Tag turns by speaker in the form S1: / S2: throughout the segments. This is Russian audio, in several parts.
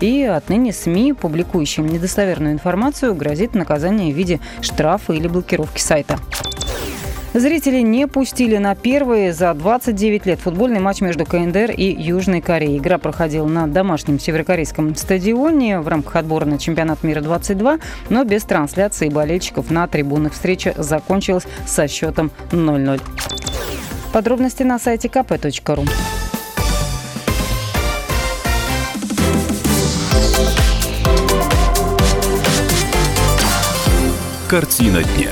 S1: И отныне СМИ, публикующим недостоверную информацию, грозит наказание в виде штрафа или блокировки сайта. Зрители не пустили на первый за 29 лет футбольный матч между КНДР и Южной Кореей. Игра проходила на домашнем северокорейском стадионе в рамках отбора на чемпионат мира 22, но без трансляции болельщиков на трибунах. Встреча закончилась со счетом 0-0. Подробности на сайте kp.ru.
S2: Картина дня.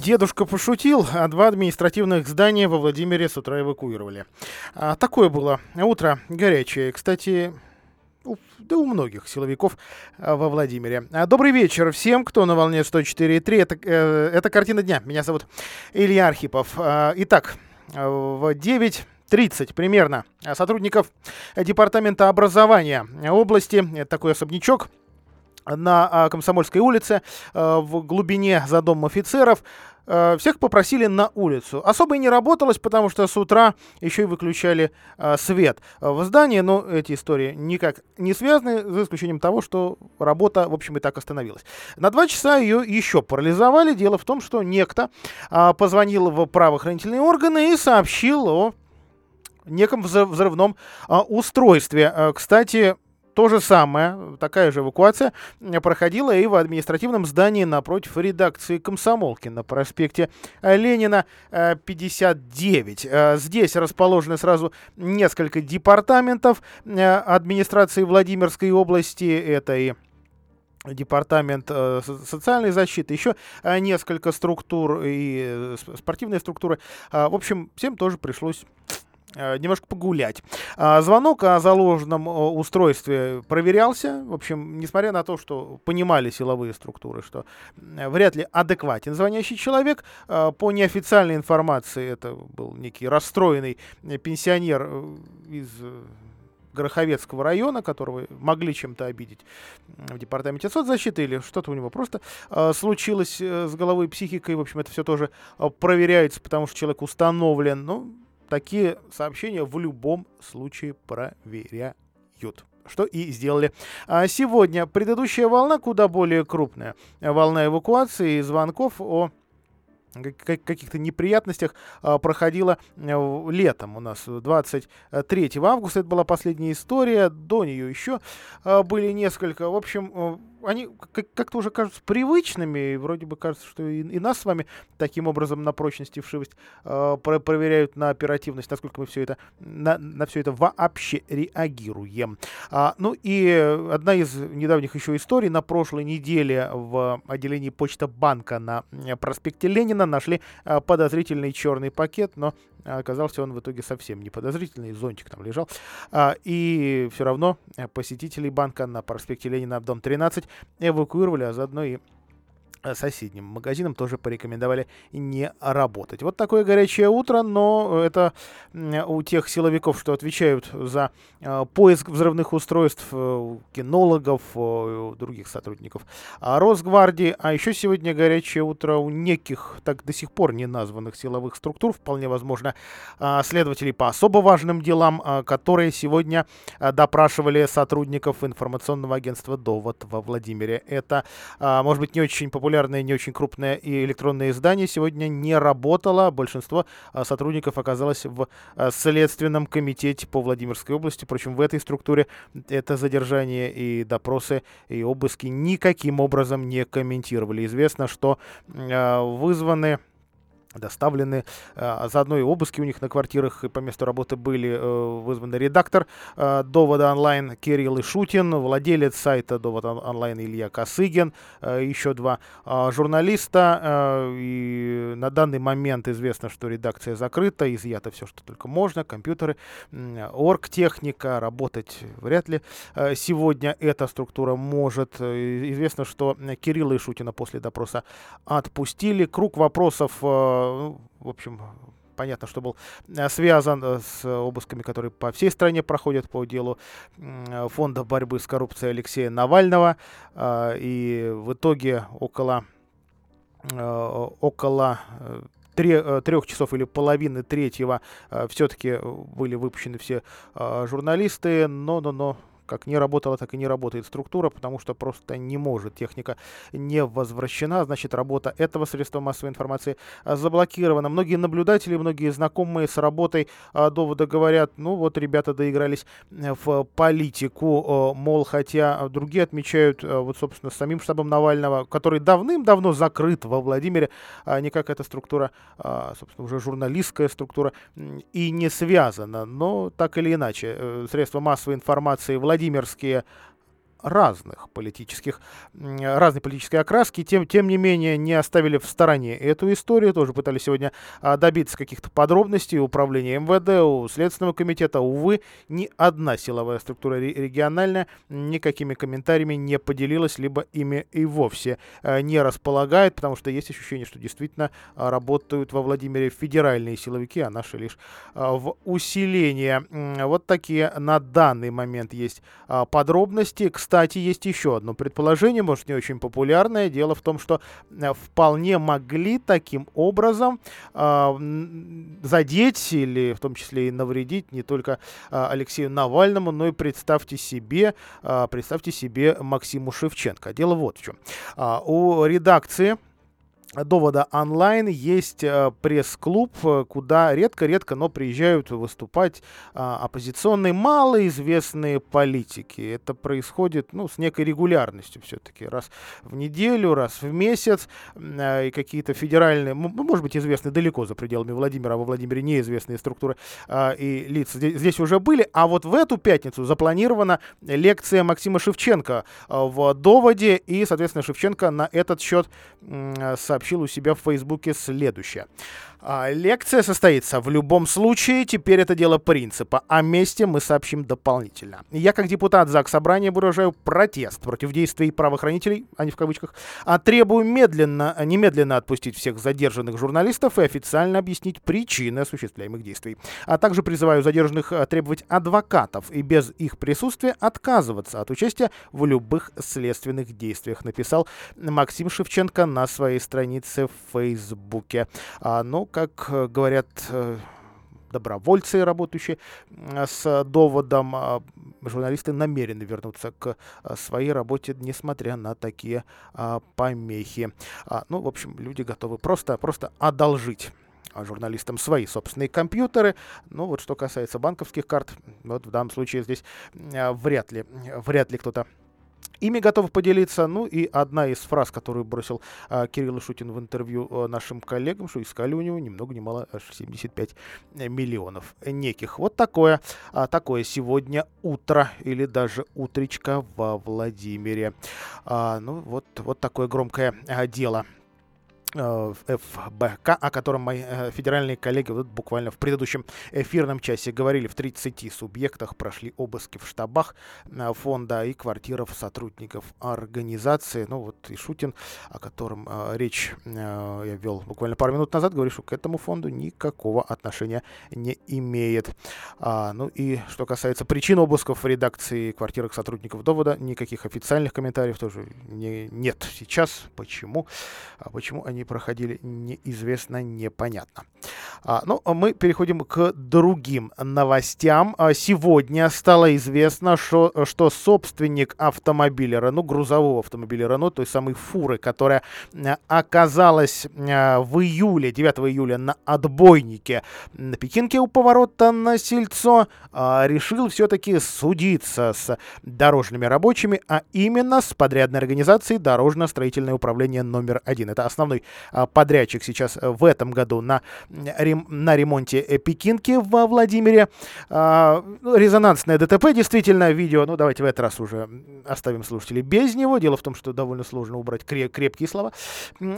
S3: Дедушка пошутил, а два административных здания во Владимире с утра эвакуировали. А, такое было утро горячее. Кстати, у, да у многих силовиков а, во Владимире. А, добрый вечер всем, кто на волне 104.3. Это, э, это «Картина дня». Меня зовут Илья Архипов. А, итак, в 9.30 примерно сотрудников Департамента образования области, это такой особнячок, на а, Комсомольской улице а, в глубине за домом офицеров. А, всех попросили на улицу. Особо и не работалось, потому что с утра еще и выключали свет в здании, но эти истории никак не связаны, за исключением того, что работа, в общем, и так остановилась. На два часа ее еще парализовали. Дело в том, что некто позвонил в правоохранительные органы и сообщил о неком взрывном устройстве. Кстати, то же самое, такая же эвакуация проходила и в административном здании напротив редакции «Комсомолки» на проспекте Ленина 59. Э, здесь расположены сразу несколько департаментов э, администрации Владимирской области. Это и департамент э, социальной защиты, еще несколько структур и спортивные структуры. В общем, всем тоже пришлось Э, немножко погулять. А, звонок о заложенном устройстве проверялся. В общем, несмотря на то, что понимали силовые структуры, что вряд ли адекватен звонящий человек, э, по неофициальной информации это был некий расстроенный пенсионер э, из Гороховецкого района, которого могли чем-то обидеть в департаменте соцзащиты или что-то у него просто э, случилось э, с головой психикой. В общем, это все тоже э, проверяется, потому что человек установлен. Ну, такие сообщения в любом случае проверяют что и сделали. А сегодня предыдущая волна куда более крупная. Волна эвакуации и звонков о каких-то неприятностях а, проходила э, летом у нас 23 августа это была последняя история до нее еще а, были несколько в общем э, они как-то уже кажутся привычными, и вроде бы кажется, что и, и нас с вами таким образом на прочность и вшивость э, про проверяют на оперативность, насколько мы все это, на, на все это вообще реагируем. А, ну и одна из недавних еще историй, на прошлой неделе в отделении Почта банка на проспекте Ленина нашли э, подозрительный черный пакет, но оказался он в итоге совсем не подозрительный, зонтик там лежал. А, и все равно посетителей банка на проспекте Ленина, дом 13, эвакуировали, а заодно и Э, соседним магазинам тоже порекомендовали не работать. Вот такое горячее утро, но это у тех силовиков, что отвечают за э, поиск взрывных устройств, э, кинологов, других сотрудников Росгвардии. А еще сегодня горячее утро у неких, так до сих пор не названных силовых структур, вполне возможно, следователей по особо важным делам, которые сегодня допрашивали сотрудников информационного агентства «Довод» во Владимире. Это, может быть, не очень популярно популярное, не очень крупное и электронное издание сегодня не работало. Большинство а, сотрудников оказалось в а, Следственном комитете по Владимирской области. Впрочем, в этой структуре это задержание и допросы и обыски никаким образом не комментировали. Известно, что а, вызваны доставлены. А, заодно и обыски у них на квартирах и по месту работы были э, вызваны редактор э, Довода онлайн Кирилл Ишутин, владелец сайта Довода онлайн Илья Косыгин, э, еще два а, журналиста. И на данный момент известно, что редакция закрыта, изъято все, что только можно, компьютеры, оргтехника, работать вряд ли сегодня эта структура может. Известно, что Кирилла Ишутина после допроса отпустили. Круг вопросов ну, в общем, понятно, что был э, связан э, с обысками, которые по всей стране проходят по делу фонда борьбы с коррупцией Алексея Навального. А, и в итоге около, э, около трех часов или половины третьего все-таки были выпущены все журналисты, но, но, но как не работала, так и не работает структура, потому что просто не может. Техника не возвращена, значит, работа этого средства массовой информации заблокирована. Многие наблюдатели, многие знакомые с работой довода говорят, ну вот ребята доигрались в политику, мол, хотя другие отмечают, вот, собственно, самим штабом Навального, который давным-давно закрыт во Владимире, а не как эта структура, собственно, уже журналистская структура, и не связана. Но так или иначе, э, средства массовой информации Владимирские разных политических, разной политической окраски, тем, тем не менее не оставили в стороне эту историю, тоже пытались сегодня а, добиться каких-то подробностей управления МВД, у Следственного комитета. Увы, ни одна силовая структура региональная никакими комментариями не поделилась, либо ими и вовсе а, не располагает, потому что есть ощущение, что действительно а, работают во Владимире федеральные силовики, а наши лишь в усиление. Вот такие на данный момент есть подробности. Кстати, кстати, есть еще одно предположение, может, не очень популярное. Дело в том, что э, вполне могли таким образом э, задеть или в том числе и навредить не только э, Алексею Навальному, но и представьте себе, э, представьте себе Максиму Шевченко. Дело вот в чем. Э, у редакции довода онлайн есть э, пресс-клуб, э, куда редко-редко, но приезжают выступать а, оппозиционные малоизвестные политики. Это происходит ну, с некой регулярностью все-таки. Раз в неделю, раз в месяц. Э, и какие-то федеральные, может быть, известные далеко за пределами Владимира, а во Владимире неизвестные структуры и лица здесь уже были. А вот в эту пятницу запланирована лекция Максима Шевченко в доводе. И, соответственно, Шевченко на этот счет сообщил сообщил у себя в Фейсбуке следующее. А, лекция состоится в любом случае, теперь это дело принципа. О месте мы сообщим дополнительно. Я, как депутат ЗАГС Собрания, выражаю протест против действий правоохранителей, а не в кавычках, а требую медленно, немедленно отпустить всех задержанных журналистов и официально объяснить причины осуществляемых действий. А также призываю задержанных а, требовать адвокатов и без их присутствия отказываться от участия в любых следственных действиях, написал Максим Шевченко на своей странице в Фейсбуке. А, ну, как э, говорят э, добровольцы, работающие с доводом, а, журналисты намерены вернуться к а, своей работе, несмотря на такие а, помехи. Ну, в общем, люди готовы просто, просто одолжить журналистам свои собственные компьютеры. Ну вот что касается банковских карт, вот в данном случае здесь вряд ли, вряд ли кто-то ими готов поделиться. Ну и одна из фраз, которую бросил а, Кирилл Шутин в интервью а, нашим коллегам, что искали у него ни много ни мало аж 75 миллионов неких. Вот такое, а, такое сегодня утро или даже утречка во Владимире. А, ну вот, вот такое громкое а, дело. Э, ФБК, о котором мои э, федеральные коллеги вот буквально в предыдущем эфирном часе говорили, в 30 субъектах прошли обыски в штабах э, фонда и квартирах сотрудников организации. Ну вот и Шутин, о котором речь я вел буквально пару минут назад, говорит, что к этому фонду никакого отношения не имеет. А, ну и что касается причин обысков в редакции квартирах сотрудников довода, никаких официальных комментариев тоже не, нет сейчас. Почему? А почему они проходили, неизвестно, непонятно. А, ну, мы переходим к другим новостям. А, сегодня стало известно, что, что собственник автомобиля Рено, грузового автомобиля Рено, той самой фуры, которая оказалась в июле, 9 июля на отбойнике на Пекинке у поворота на Сельцо, а, решил все-таки судиться с дорожными рабочими, а именно с подрядной организацией Дорожно-строительное управление номер один. Это основной а, подрядчик сейчас э, в этом году на, на ремонте э, Пекинки во Владимире. А, ну, резонансное ДТП, действительно, видео, ну давайте в этот раз уже оставим слушателей без него. Дело в том, что довольно сложно убрать крепкие слова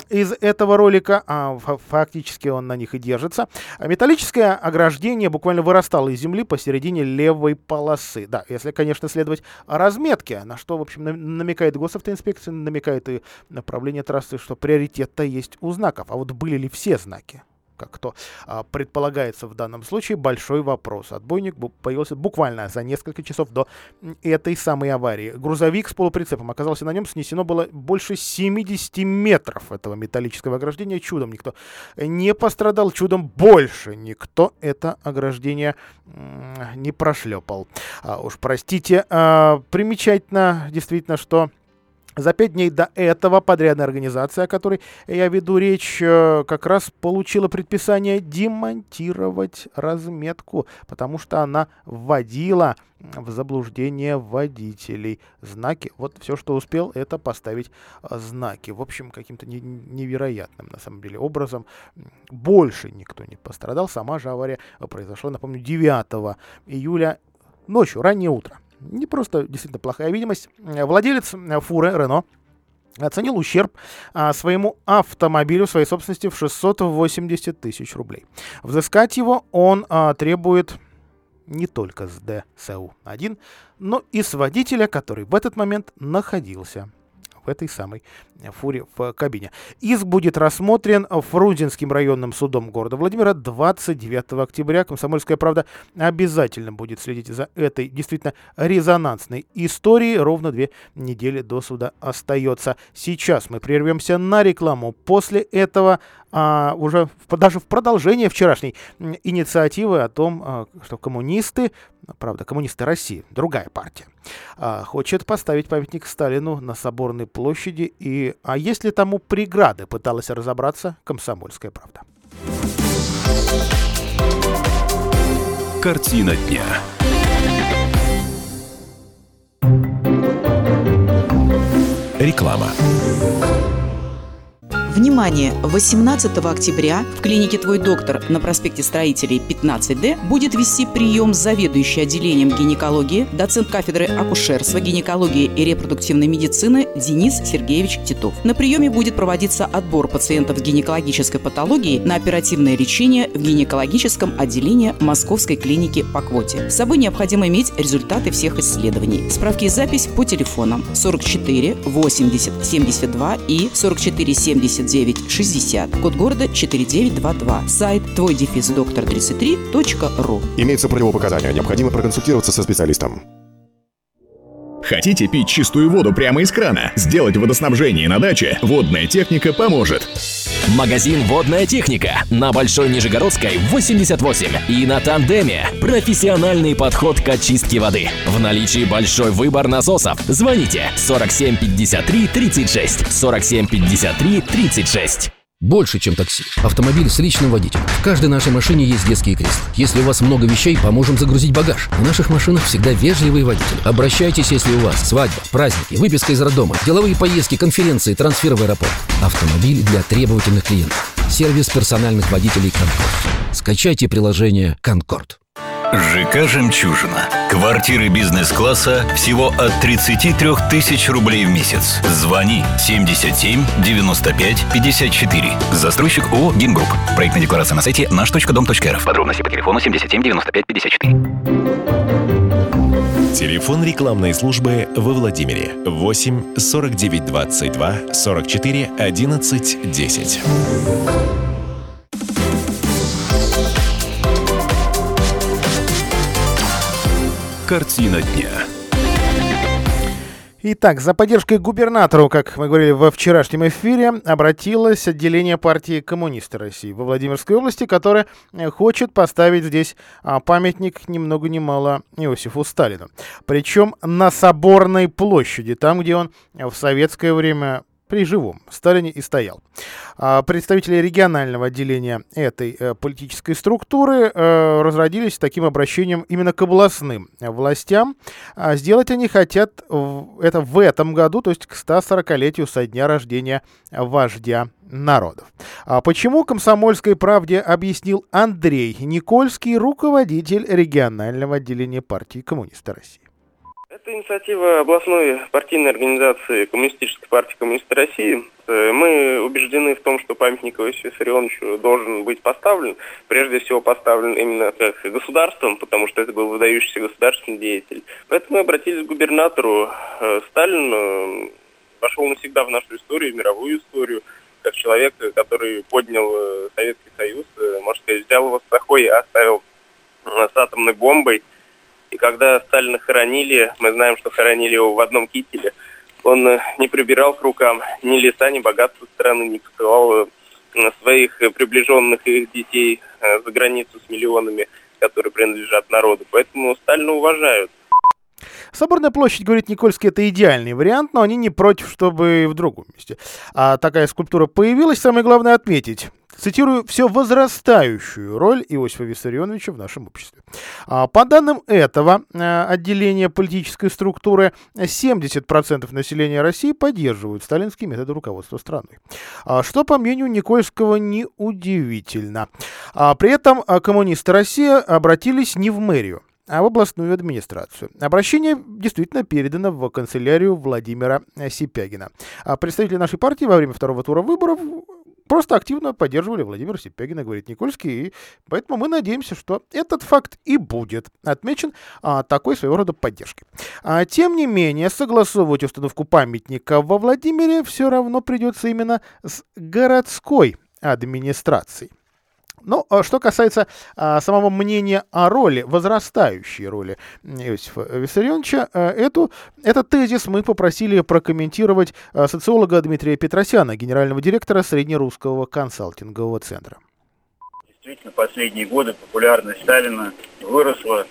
S3: из этого ролика, а фактически он на них и держится. Металлическое ограждение буквально вырастало из земли посередине левой полосы. Да, если, конечно, следовать разметке, на что, в общем, намекает госавтоинспекция, намекает и направление трассы, что приоритет-то есть есть у знаков. А вот были ли все знаки? как кто а, предполагается в данном случае, большой вопрос. Отбойник появился буквально за несколько часов до этой самой аварии. Грузовик с полуприцепом оказался на нем, снесено было больше 70 метров этого металлического ограждения. Чудом никто не пострадал, чудом больше никто это ограждение не прошлепал. А, уж простите, а, примечательно действительно, что за пять дней до этого подрядная организация, о которой я веду речь, э, как раз получила предписание демонтировать разметку, потому что она вводила в заблуждение водителей. Знаки, вот все, что успел, это поставить э, знаки. В общем, каким-то невероятным, на самом деле, образом. Больше никто не пострадал. Сама же авария произошла, напомню, 9 июля ночью, раннее утро не просто действительно плохая видимость. Э, владелец э, фуры Рено оценил ущерб а, своему автомобилю, своей собственности в 680 тысяч рублей. Взыскать его он а, требует не только с ДСУ-1, но и с водителя, который в этот момент находился в этой самой фуре в кабине. Иск будет рассмотрен Фрунзенским районным судом города Владимира 29 октября. Комсомольская правда обязательно будет следить за этой действительно резонансной историей. Ровно две недели до суда остается. Сейчас мы прервемся на рекламу. После этого а, уже в, даже в продолжение вчерашней инициативы о том, а, что коммунисты, правда, коммунисты России, другая партия, а, хочет поставить памятник Сталину на Соборной площади. И, а есть ли тому преграды, пыталась разобраться комсомольская правда.
S2: Картина дня. Реклама.
S4: Внимание! 18 октября в клинике «Твой доктор» на проспекте Строителей 15Д будет вести прием заведующий отделением гинекологии, доцент кафедры акушерства, гинекологии и репродуктивной медицины Денис Сергеевич Титов. На приеме будет проводиться отбор пациентов с гинекологической патологией на оперативное лечение в гинекологическом отделении Московской клиники по квоте. С собой необходимо иметь результаты всех исследований. Справки и запись по телефонам 44 80 72 и 44 70 79 60, код города 4922, сайт твой дефис доктор 33.ру.
S5: Имеется противопоказания, необходимо проконсультироваться со специалистом.
S6: Хотите пить чистую воду прямо из крана? Сделать водоснабжение на даче? Водная техника поможет.
S7: Магазин «Водная техника» на Большой Нижегородской 88 и на Тандеме. Профессиональный подход к очистке воды. В наличии большой выбор насосов. Звоните 47 53 36 47 53 36.
S8: Больше, чем такси. Автомобиль с личным водителем. В каждой нашей машине есть детские кресла. Если у вас много вещей, поможем загрузить багаж. В наших машинах всегда вежливые водители. Обращайтесь, если у вас свадьба, праздники, выписка из роддома, деловые поездки, конференции, трансфер в аэропорт. Автомобиль для требовательных клиентов. Сервис персональных водителей «Конкорд». Скачайте приложение «Конкорд».
S2: ЖК «Жемчужина». Квартиры бизнес-класса всего от 33 тысяч рублей в месяц. Звони 77 95 54. Застройщик ООО «Гимгрупп». Проектная декларация на сайте наш.дом.рф. Подробности по телефону 77 95 54.
S9: Телефон рекламной службы во Владимире 8 49 22 44 11 10.
S2: Картина дня.
S3: Итак, за поддержкой губернатору, как мы говорили во вчерашнем эфире, обратилось отделение партии коммунисты России во Владимирской области, которое хочет поставить здесь а, памятник ни много ни мало Иосифу Сталину. Причем на Соборной площади, там, где он в советское время при живом Сталине и стоял. А представители регионального отделения этой э, политической структуры э, разродились таким обращением именно к областным властям. А сделать они хотят это в этом году, то есть к 140-летию со дня рождения вождя народов. А почему комсомольской правде объяснил Андрей Никольский, руководитель регионального отделения партии коммунистов России?
S10: Это инициатива областной партийной организации Коммунистической партии коммунистов России. Э, мы убеждены в том, что памятник Иосифу Виссарионовичу должен быть поставлен. Прежде всего поставлен именно государством, потому что это был выдающийся государственный деятель. Поэтому мы обратились к губернатору. Э, Сталин э, вошел навсегда в нашу историю, в мировую историю как человек, который поднял Советский Союз, можно сказать, взял его с сахой и оставил с атомной бомбой. И когда Сталина хоронили, мы знаем, что хоронили его в одном кителе, он не прибирал к рукам ни леса, ни богатства страны, не посылал своих приближенных их детей за границу с миллионами, которые принадлежат народу. Поэтому Сталина уважают.
S3: Соборная площадь, говорит Никольский, это идеальный вариант, но они не против, чтобы в другом месте. А такая скульптура появилась, самое главное отметить. Цитирую, все возрастающую роль Иосифа Виссарионовича в нашем обществе. А, по данным этого а, отделения политической структуры, 70% населения России поддерживают сталинские методы руководства страной. А, что, по мнению Никольского, неудивительно. При этом коммунисты России обратились не в мэрию, а в областную администрацию. Обращение действительно передано в канцелярию Владимира Сипягина. А представители нашей партии во время второго тура выборов просто активно поддерживали Владимира Сипягина, говорит Никольский, и поэтому мы надеемся, что этот факт и будет отмечен а, такой своего рода поддержкой. А, тем не менее, согласовывать установку памятника во Владимире все равно придется именно с городской администрацией. Ну, а что касается а, самого мнения о роли, возрастающей роли Иосифа Виссарионовича, а, эту, этот тезис мы попросили прокомментировать социолога Дмитрия Петросяна, генерального директора Среднерусского консалтингового центра.
S11: Действительно, последние годы популярность Сталина выросла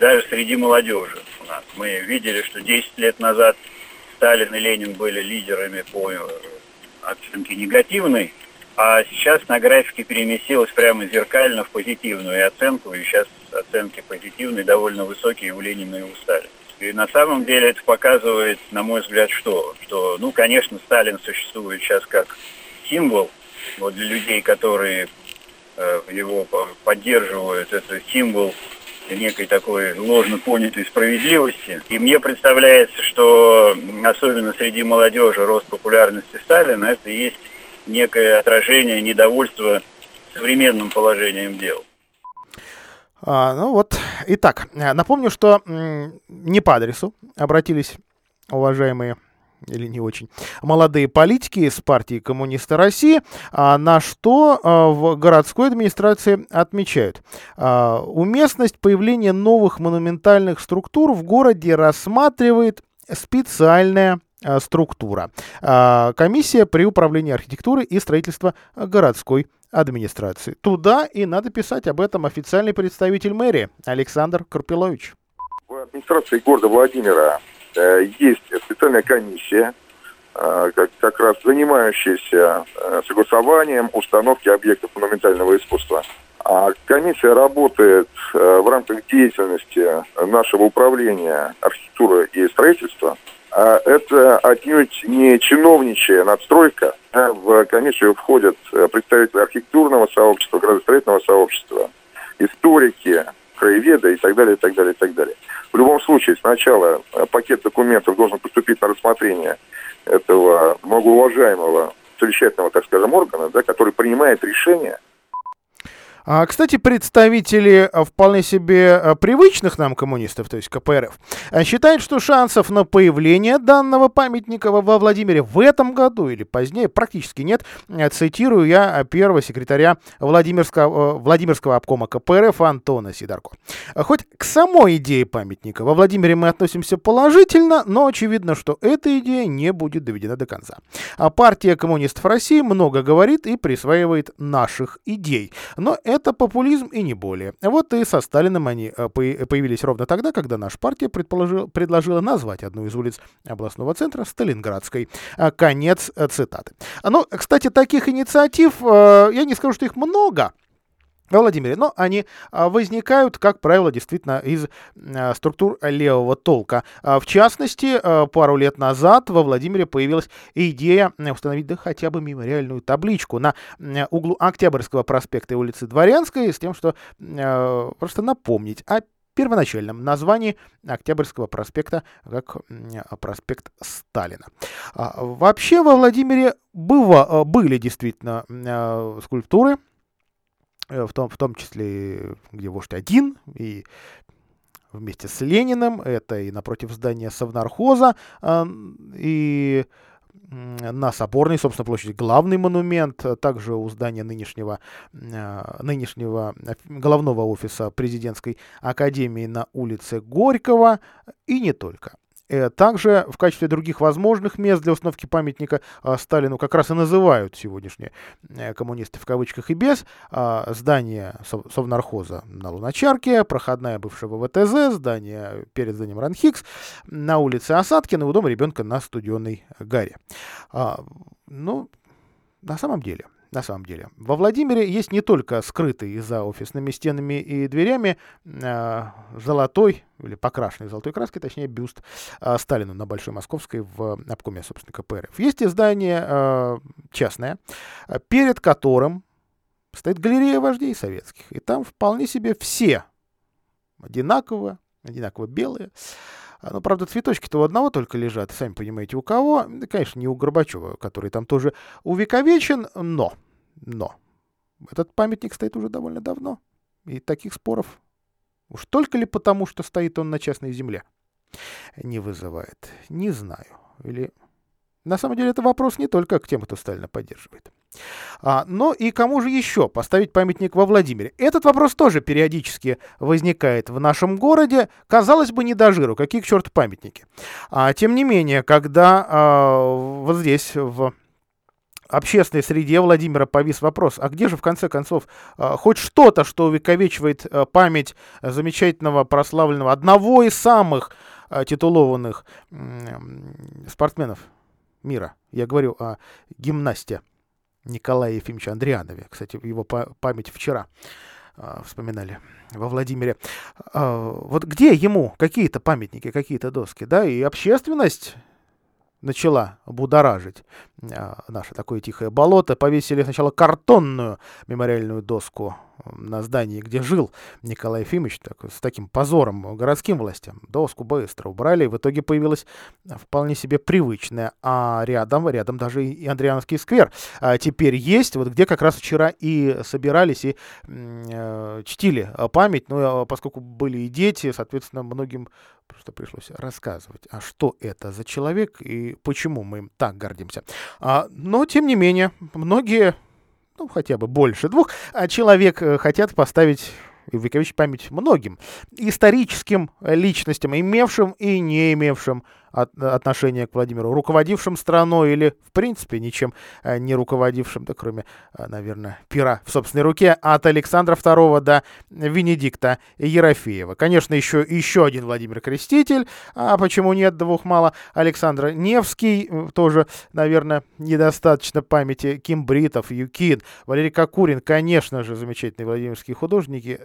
S11: даже среди молодежи у нас. Мы видели, что 10 лет назад Сталин и Ленин были лидерами по э, оценке негативной а сейчас на графике переместилось прямо зеркально в позитивную оценку, и сейчас оценки позитивные, довольно высокие у Ленина и у Сталина. И на самом деле это показывает, на мой взгляд, что? Что, ну, конечно, Сталин существует сейчас как символ вот для людей, которые э, его поддерживают. Это символ некой такой ложно понятой справедливости. И мне представляется, что особенно среди молодежи рост популярности Сталина это и есть некое отражение недовольства современным положением дел.
S3: А, ну вот, итак, напомню, что не по адресу обратились уважаемые или не очень, молодые политики из партии Коммуниста России, а, на что а, в городской администрации отмечают. А, уместность появления новых монументальных структур в городе рассматривает специальная структура. А, комиссия при управлении архитектуры и строительства городской администрации. Туда и надо писать об этом официальный представитель мэрии Александр Карпилович.
S12: В администрации города Владимира э, есть специальная комиссия, э, как, раз занимающаяся э, согласованием установки объектов монументального искусства. А комиссия работает э, в рамках деятельности нашего управления архитектуры и строительства – это отнюдь не чиновничья надстройка. В комиссию входят э, представители архитектурного сообщества, градостроительного сообщества, историки, краеведы и так далее, и так далее, и так далее. В любом случае, сначала э, пакет документов должен поступить на рассмотрение этого многоуважаемого совещательного, так скажем, органа, да, который принимает решение –
S3: а, кстати, представители а, вполне себе а, привычных нам коммунистов, то есть КПРФ, считают, что шансов на появление данного памятника во Владимире в этом году или позднее практически нет. Цитирую я первого секретаря Владимирского, Владимирского обкома КПРФ Антона Сидорко. Хоть к самой идее памятника во Владимире мы относимся положительно, но очевидно, что эта идея не будет доведена до конца. А партия коммунистов России много говорит и присваивает наших идей. Но это популизм и не более. Вот и со Сталиным они э, появились ровно тогда, когда наша партия предложила назвать одну из улиц областного центра Сталинградской. А, конец э, цитаты. Ну, кстати, таких инициатив, э, я не скажу, что их много, Владимире. Но они а, возникают, как правило, действительно из а, структур левого толка. А, в частности, пару лет назад во Владимире появилась идея установить да хотя бы мемориальную табличку на углу Октябрьского проспекта и улицы Дворянской с тем, что просто напомнить о первоначальном названии Октябрьского проспекта как проспект Сталина. Вообще во Владимире было, были действительно скульптуры Э, в том, в том числе, где вождь один, и вместе с Лениным, это и напротив здания Совнархоза, и на Соборной, собственно, площади главный монумент, а также у здания нынешнего, нынешнего головного офиса президентской академии на улице Горького и не только. Э, также в качестве других возможных мест для установки памятника а, Сталину как раз и называют сегодняшние э, коммунисты в кавычках и без а, здание Совнархоза на Луначарке, проходная бывшего ВТЗ, здание перед зданием Ранхикс, на улице Осадкина у дома ребенка на Студенной Гаре. А, ну, на самом деле, на самом деле. Во Владимире есть не только скрытый за офисными стенами и дверями э, золотой, или покрашенный золотой краской, точнее, бюст э, Сталину на Большой Московской в обкоме, собственно, КПРФ. Есть издание э, частное, перед которым стоит галерея вождей советских. И там вполне себе все одинаково, одинаково белые, а, ну, правда, цветочки-то у одного только лежат, сами понимаете, у кого. Конечно, не у Горбачева, который там тоже увековечен, но, но, этот памятник стоит уже довольно давно. И таких споров уж только ли потому, что стоит он на частной земле, не вызывает. Не знаю. Или на самом деле это вопрос не только к тем, кто Сталина поддерживает. А, но и кому же еще поставить памятник во Владимире? Этот вопрос тоже периодически возникает в нашем городе. Казалось бы, не до жиру, какие к черту памятники. А, тем не менее, когда а, вот здесь, в общественной среде Владимира повис вопрос, а где же в конце концов а, хоть что-то, что увековечивает а, память замечательного, прославленного, одного из самых а, титулованных спортсменов мира. Я говорю о гимнасте Николае Ефимовиче Андрианове. Кстати, его память вчера э, вспоминали во Владимире. Э, вот где ему какие-то памятники, какие-то доски, да, и общественность начала будоражить э, наше такое тихое болото. Повесили сначала картонную мемориальную доску на здании, где жил Николай Ефимович, так, с таким позором городским властям. Доску быстро убрали, и в итоге появилась вполне себе привычная. А рядом, рядом даже и Андриановский сквер а теперь есть, вот где как раз вчера и собирались и э, чтили память, ну, а поскольку были и дети, соответственно, многим просто пришлось рассказывать, а что это за человек и почему мы им так гордимся. А, но, тем не менее, многие ну, хотя бы больше двух, а человек э, хотят поставить увековечить память многим историческим личностям, имевшим и не имевшим от, отношения к Владимиру, руководившим страной или, в принципе, ничем э, не руководившим, да кроме, э, наверное, пера в собственной руке, от Александра II до Венедикта Ерофеева. Конечно, еще, еще один Владимир Креститель, а почему нет, двух мало, Александр Невский, э, тоже, наверное, недостаточно памяти, Ким Бритов, Юкин, Валерий Кокурин, конечно же, замечательные владимирские художники,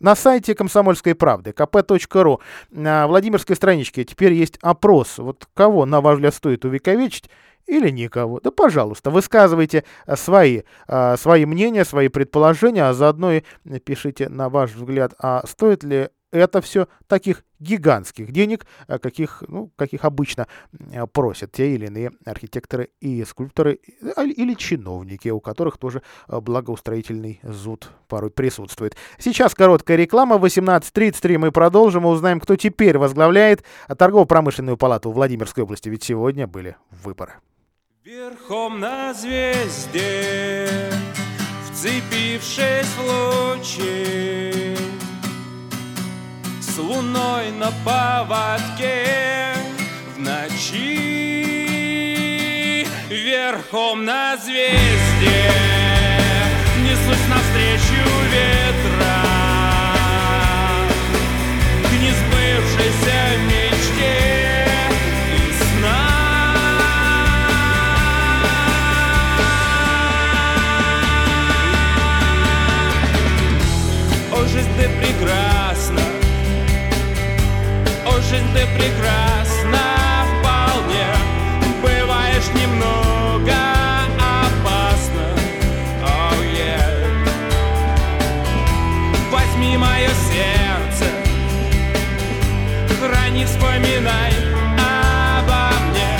S3: на сайте «Комсомольской правды» kp.ru на Владимирской страничке теперь есть опрос. Вот кого, на ваш взгляд, стоит увековечить или никого? Да, пожалуйста, высказывайте свои, а, свои мнения, свои предположения, а заодно и пишите, на ваш взгляд, а стоит ли это все таких гигантских денег, э, каких, ну, каких обычно э, просят те или иные архитекторы и скульпторы а, или чиновники, у которых тоже э, благоустроительный зуд порой присутствует. Сейчас короткая реклама. 18.33 мы продолжим и узнаем, кто теперь возглавляет торгово-промышленную палату Владимирской области. Ведь сегодня были выборы.
S13: Верхом на звезде, вцепившись в лучи, с луной на поводке в ночи верхом на звезде жизнь ты прекрасна вполне. Бываешь немного опасно. Oh, yeah. Возьми мое сердце. Храни, вспоминай обо мне.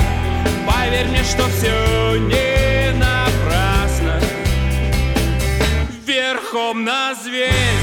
S13: Поверь мне, что все не напрасно. Верхом на звезде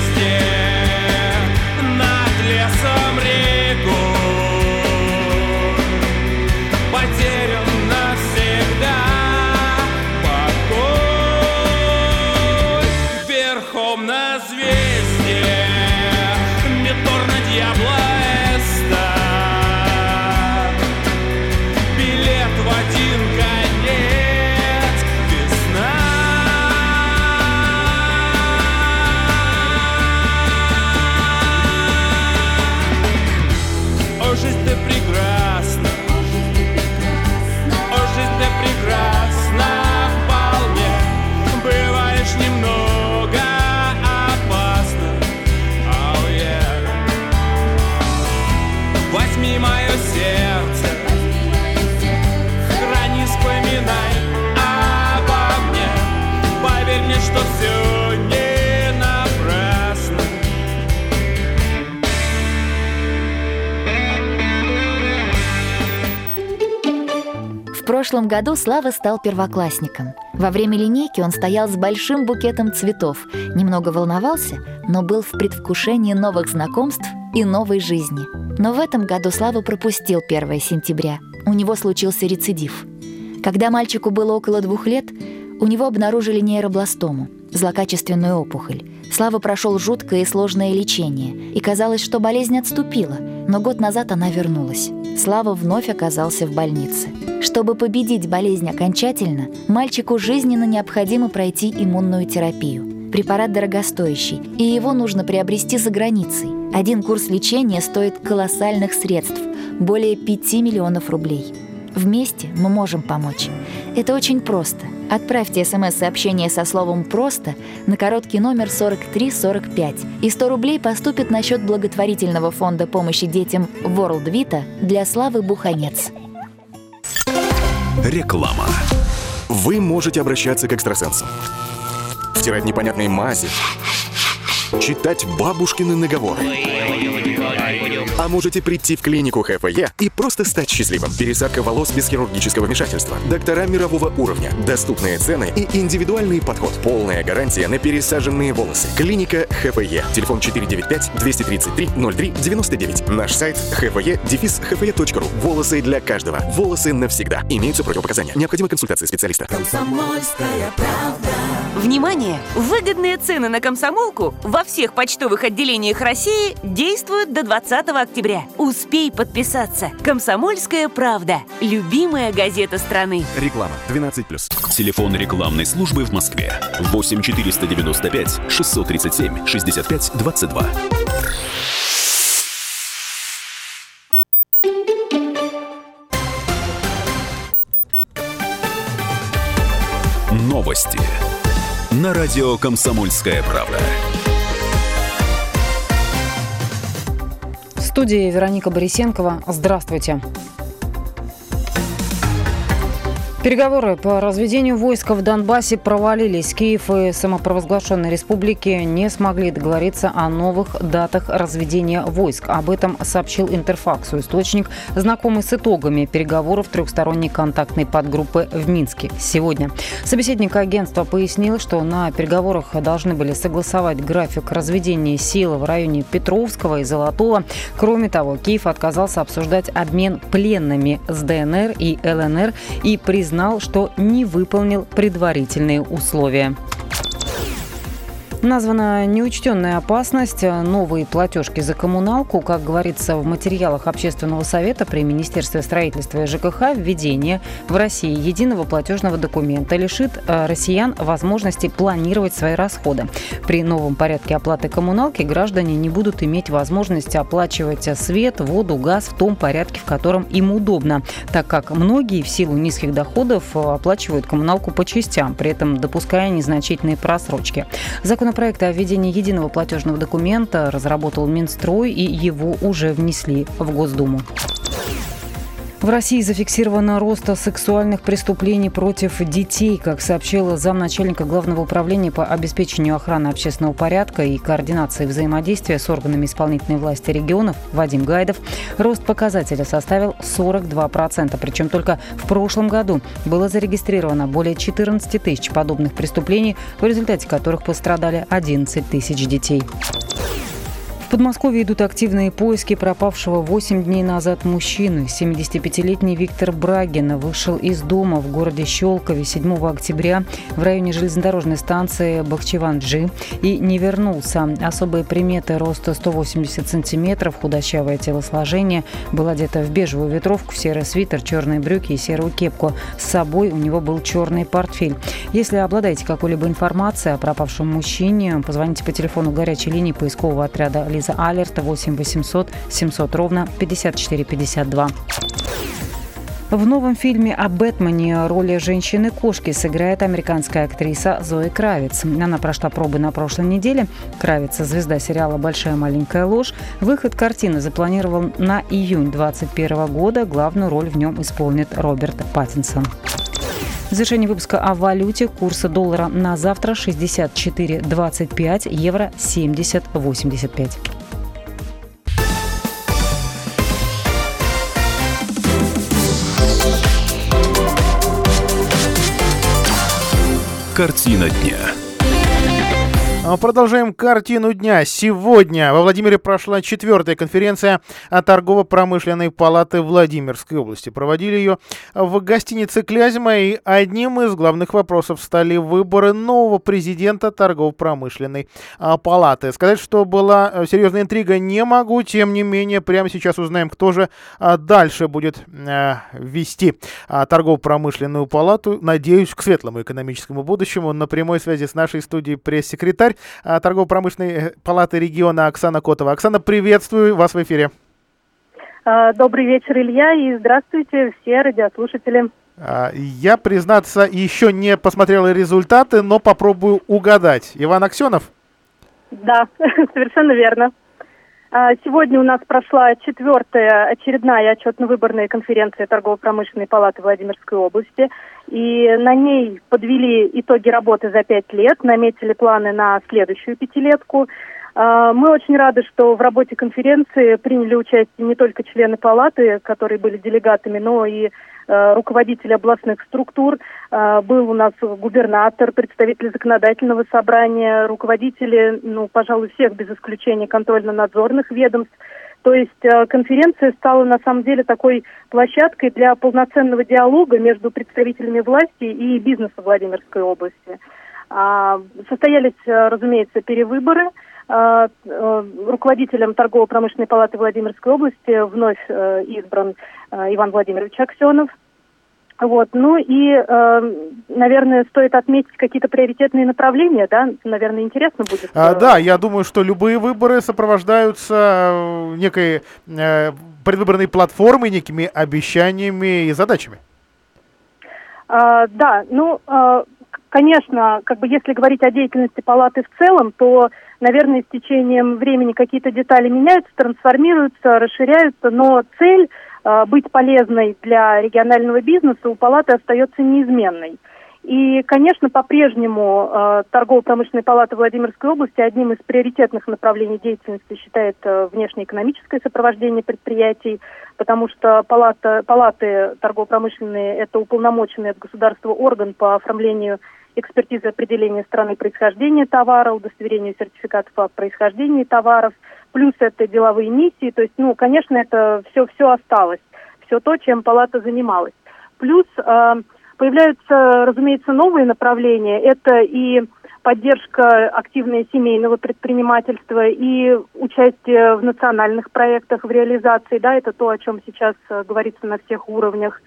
S14: прошлом году Слава стал первоклассником. Во время линейки он стоял с большим букетом цветов, немного волновался, но был в предвкушении новых знакомств и новой жизни. Но в этом году Слава пропустил 1 сентября. У него случился рецидив. Когда мальчику было около двух лет, у него обнаружили нейробластому – злокачественную опухоль. Слава прошел жуткое и сложное лечение, и казалось, что болезнь отступила, но год назад она вернулась. Слава вновь оказался в больнице. Чтобы победить болезнь окончательно, мальчику жизненно необходимо пройти иммунную терапию. Препарат дорогостоящий, и его нужно приобрести за границей. Один курс лечения стоит колоссальных средств – более 5 миллионов рублей. Вместе мы можем помочь. Это очень просто. Отправьте смс-сообщение со словом «просто» на короткий номер 4345, и 100 рублей поступит на счет благотворительного фонда помощи детям World Vita для Славы Буханец.
S9: Реклама.
S5: Вы можете обращаться к экстрасенсам. Втирать непонятные мази. Читать бабушкины наговоры. А можете прийти в клинику ХФЕ и просто стать счастливым. Пересадка волос без хирургического вмешательства. Доктора мирового уровня. Доступные цены и индивидуальный подход. Полная гарантия на пересаженные волосы. Клиника ХФЕ. Телефон 495-233-03-99. Наш сайт хфе дефис хфе.ру. Волосы для каждого. Волосы навсегда. Имеются противопоказания. Необходима консультация специалиста.
S15: Комсомольская правда. Внимание! Выгодные цены на комсомолку во всех почтовых отделениях России действуют до 20 октября. Успей подписаться. Комсомольская правда. Любимая газета страны.
S9: Реклама 12+. Телефон рекламной службы в Москве. 8 495 637 65 22. Новости. На радио «Комсомольская правда».
S1: Студии Вероника Борисенкова. Здравствуйте. Переговоры по разведению войск в Донбассе провалились. Киев и самопровозглашенные республики не смогли договориться о новых датах разведения войск. Об этом сообщил Интерфаксу источник, знакомый с итогами переговоров трехсторонней контактной подгруппы в Минске сегодня. Собеседник агентства пояснил, что на переговорах должны были согласовать график разведения сил в районе Петровского и Золотого. Кроме того, Киев отказался обсуждать обмен пленными с ДНР и ЛНР и признал признал, что не выполнил предварительные условия. Названа неучтенная опасность, новые платежки за коммуналку. Как говорится в материалах Общественного совета при Министерстве строительства и ЖКХ, введение в России единого платежного документа лишит э, россиян возможности планировать свои расходы. При новом порядке оплаты коммуналки граждане не будут иметь возможности оплачивать свет, воду, газ в том порядке, в котором им удобно, так как многие в силу низких доходов э, оплачивают коммуналку по частям, при этом допуская незначительные просрочки. Законопроект Законопроект о введении единого платежного документа разработал Минстрой, и его уже внесли в Госдуму. В России зафиксировано рост сексуальных преступлений против детей, как сообщила замначальника Главного управления по обеспечению охраны общественного порядка и координации взаимодействия с органами исполнительной власти регионов Вадим Гайдов. Рост показателя составил 42%, причем только в прошлом году было зарегистрировано более 14 тысяч подобных преступлений, в результате которых пострадали 11 тысяч детей. В Подмосковье идут активные поиски пропавшего 8 дней назад мужчины. 75-летний Виктор Брагин вышел из дома в городе Щелкове 7 октября в районе железнодорожной станции Бахчеванджи и не вернулся. Особые приметы роста 180 сантиметров, худощавое телосложение, был одето в бежевую ветровку, серый свитер, черные брюки и серую кепку. С собой у него был черный портфель. Если обладаете какой-либо информацией о пропавшем мужчине, позвоните по телефону горячей линии поискового отряда Лиза Алерт 8 800 700 ровно 54 52. В новом фильме о Бэтмене роли женщины-кошки сыграет американская актриса Зои Кравец. Она прошла пробы на прошлой неделе. Кравец, звезда сериала «Большая маленькая ложь». Выход картины запланировал на июнь 2021 года. Главную роль в нем исполнит Роберт Паттинсон. В завершении выпуска о валюте курса доллара на завтра 64,25, евро 70,85.
S2: Картина дня.
S3: А, продолжаем картину дня. Сегодня во Владимире прошла четвертая конференция торгово-промышленной палаты Владимирской области. Проводили ее в гостинице Клязьма, и одним из главных вопросов стали выборы нового президента торгово-промышленной а, палаты. Сказать, что была э, серьезная интрига, не могу. Тем не менее, прямо сейчас узнаем, кто же а, дальше будет э, вести торгово-промышленную палату. Надеюсь, к светлому экономическому будущему. На прямой связи с нашей студией пресс-секретарь а, торгово-промышленной э, палаты региона Оксана Котова. Оксана, приветствую вас в эфире.
S16: А, добрый вечер, Илья, и здравствуйте все радиослушатели.
S3: Я, признаться, еще не посмотрел результаты, но попробую угадать. Иван Аксенов?
S16: Да, совершенно верно. Сегодня у нас прошла четвертая очередная отчетно-выборная конференция Торгово-промышленной палаты Владимирской области – и на ней подвели итоги работы за пять лет, наметили планы на следующую пятилетку. А, мы очень рады, что в работе конференции приняли участие не только члены палаты, которые были делегатами, но и э, руководители областных структур. А, был у нас губернатор, представитель законодательного собрания, руководители, ну, пожалуй, всех без исключения контрольно-надзорных ведомств. То есть э, конференция стала на самом деле такой площадкой для полноценного диалога между представителями власти и бизнеса Владимирской области. А, состоялись, э, разумеется, перевыборы. А, э, руководителем торгово-промышленной палаты Владимирской области вновь избран Иван Владимирович Аксенов – вот, ну и, э, наверное, стоит отметить какие-то приоритетные направления, да, наверное, интересно будет.
S3: А, да, я думаю, что любые выборы сопровождаются э, некой э, предвыборной платформой, некими обещаниями и задачами.
S16: А, да, ну, э, конечно, как бы если говорить о деятельности палаты в целом, то, наверное, с течением времени какие-то детали меняются, трансформируются, расширяются, но цель Э, быть полезной для регионального бизнеса у палаты остается неизменной. И, конечно, по-прежнему э, торгово-промышленная палата Владимирской области одним из приоритетных направлений деятельности считает э, внешнеэкономическое сопровождение предприятий, потому что палата, палаты торгово-промышленные – это уполномоченный от государства орган по оформлению экспертизы определения страны происхождения товара, удостоверению сертификатов о происхождении товаров – плюс это деловые миссии, то есть, ну, конечно, это все, все осталось, все то, чем палата занималась. Плюс э, появляются, разумеется, новые направления, это и поддержка активная семейного предпринимательства и участие в национальных проектах, в реализации, да, это то, о чем сейчас э, говорится на всех уровнях.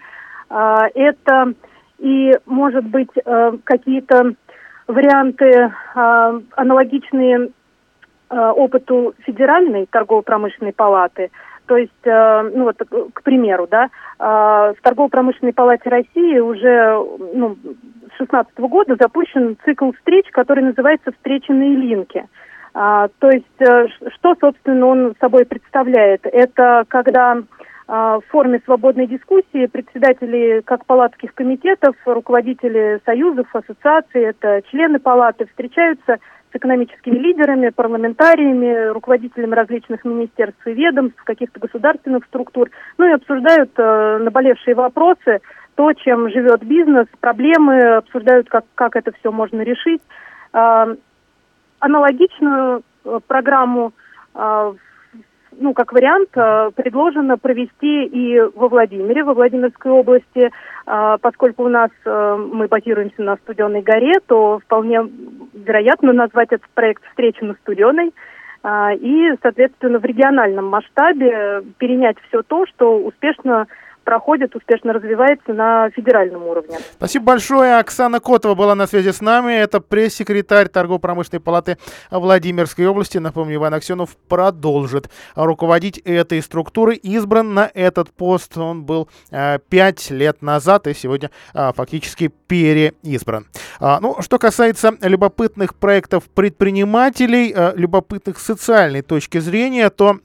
S16: Э, это и, может быть, э, какие-то варианты э, аналогичные Э, опыту Федеральной торгово-промышленной палаты, то есть, ну вот, к примеру, да, в торгово-промышленной палате России уже ну, с 2016 года запущен цикл встреч, который называется «Встречи на Илинке». А, то есть, что, собственно, он собой представляет? Это когда в форме свободной дискуссии председатели как палатских комитетов, руководители союзов, ассоциаций, это члены палаты встречаются с экономическими лидерами, парламентариями, руководителями различных министерств и ведомств, каких-то государственных структур, ну и обсуждают э, наболевшие вопросы, то, чем живет бизнес, проблемы, обсуждают, как, как это все можно решить. Э, аналогичную программу э, ну, как вариант, э, предложено провести и во Владимире, во Владимирской области, э, поскольку у нас э, мы базируемся на Студенной горе, то вполне вероятно назвать этот проект «Встреча на Студеной», и, соответственно, в региональном масштабе перенять все то, что успешно проходит, успешно развивается на федеральном уровне.
S3: Спасибо большое. Оксана Котова была на связи с нами. Это пресс-секретарь торгово-промышленной палаты Владимирской области. Напомню, Иван Аксенов продолжит руководить этой структурой. Избран на этот пост он был э, пять лет назад и сегодня э, фактически переизбран. А, ну, что касается любопытных проектов предпринимателей, э, любопытных с социальной точки зрения, то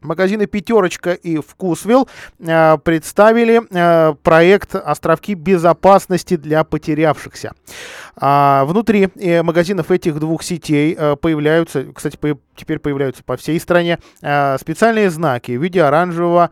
S3: Магазины «Пятерочка» и «Вкусвилл» э, представили э, проект «Островки безопасности для потерявшихся». А внутри э, магазинов этих двух сетей появляются, кстати, теперь появляются по всей стране специальные знаки в виде оранжевого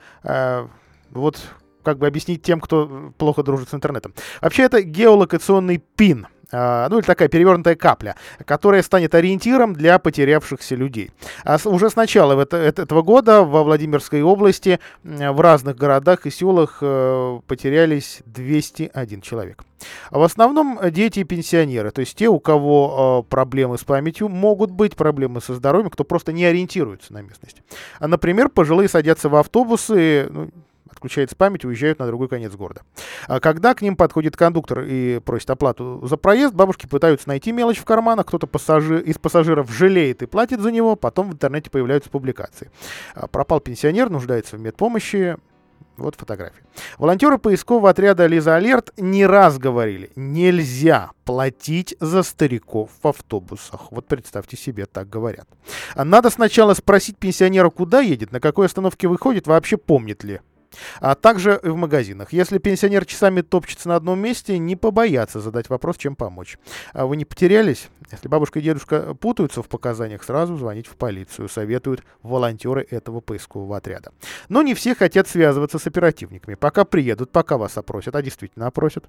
S3: вот как бы объяснить тем, кто плохо дружит с интернетом. Вообще это геолокационный пин. А, ну или такая перевернутая капля, которая станет ориентиром для потерявшихся людей. А уже с начала этого года во Владимирской области в разных городах и селах э, потерялись 201 человек. В основном дети и пенсионеры, то есть те, у кого э, проблемы с памятью, могут быть проблемы со здоровьем, кто просто не ориентируется на местности. А, например, пожилые садятся в автобусы, ну, отключается память, уезжают на другой конец города. А когда к ним подходит кондуктор и просит оплату за проезд, бабушки пытаются найти мелочь в карманах, кто-то пассажир, из пассажиров жалеет и платит за него, потом в интернете появляются публикации. А, пропал пенсионер, нуждается в медпомощи, вот фотография. Волонтеры поискового отряда Лиза Алерт не раз говорили, нельзя платить за стариков в автобусах. Вот представьте себе, так говорят. А надо сначала спросить пенсионера, куда едет, на какой остановке выходит, вообще помнит ли а также в магазинах. Если пенсионер часами топчется на одном месте, не побояться задать вопрос, чем помочь. А вы не потерялись? Если бабушка и дедушка путаются в показаниях, сразу звонить в полицию, советуют волонтеры этого поискового отряда. Но не все хотят связываться с оперативниками. Пока приедут, пока вас опросят, а действительно опросят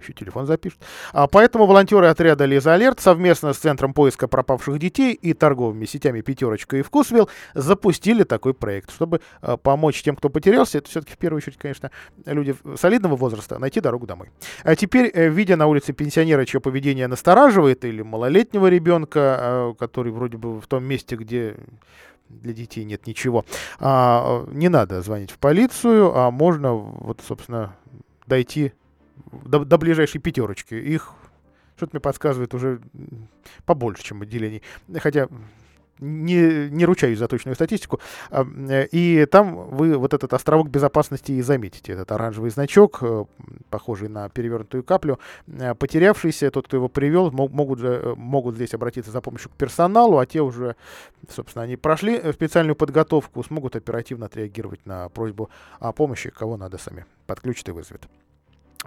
S3: еще телефон запишет. А поэтому волонтеры отряда Лиза Алерт совместно с Центром поиска пропавших детей и торговыми сетями «Пятерочка» и «Вкусвилл» запустили такой проект, чтобы а, помочь тем, кто потерялся. Это все-таки в первую очередь, конечно, люди солидного возраста, найти дорогу домой. А теперь, э, видя на улице пенсионера, чье поведение настораживает, или малолетнего ребенка, а, который вроде бы в том месте, где для детей нет ничего. А, не надо звонить в полицию, а можно, вот, собственно, дойти до, до ближайшей пятерочки. Их что-то мне подсказывает уже побольше, чем отделений. Хотя не, не ручаюсь за точную статистику. А, и там вы вот этот островок безопасности и заметите. Этот оранжевый значок, э, похожий на перевернутую каплю. Э, потерявшийся, тот, кто его привел, могут, э, могут здесь обратиться за помощью к персоналу, а те уже, собственно, они прошли специальную подготовку, смогут оперативно отреагировать на просьбу о помощи, кого надо сами подключат и вызовет.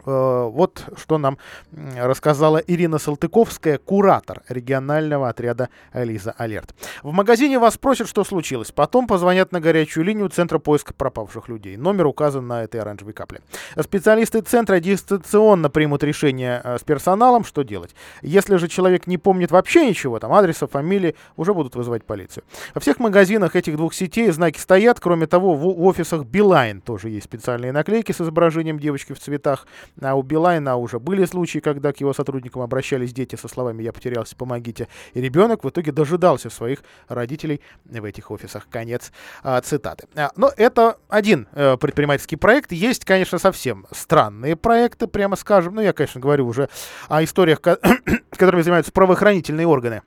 S3: Э, вот что нам рассказала Ирина Салтыковская, куратор регионального отряда Лиза Алерт. В магазине вас спросят, что случилось. Потом позвонят на горячую линию Центра поиска пропавших людей. Номер указан на этой оранжевой капле. Специалисты Центра дистанционно примут решение э, с персоналом, что делать. Если же человек не помнит вообще ничего, там адреса, фамилии, уже будут вызывать полицию. Во всех магазинах этих двух сетей знаки стоят. Кроме того, в, в офисах Билайн тоже есть специальные наклейки с изображением девочки в цветах. А у Билайна уже были случаи, когда к его сотрудникам обращались дети со словами «я потерялся, помогите». И ребенок в итоге дожидался своих родителей в этих офисах. Конец а, цитаты. А, но это один а, предпринимательский проект. Есть, конечно, совсем странные проекты, прямо скажем. Ну, я, конечно, говорю уже о историях, которыми занимаются правоохранительные органы.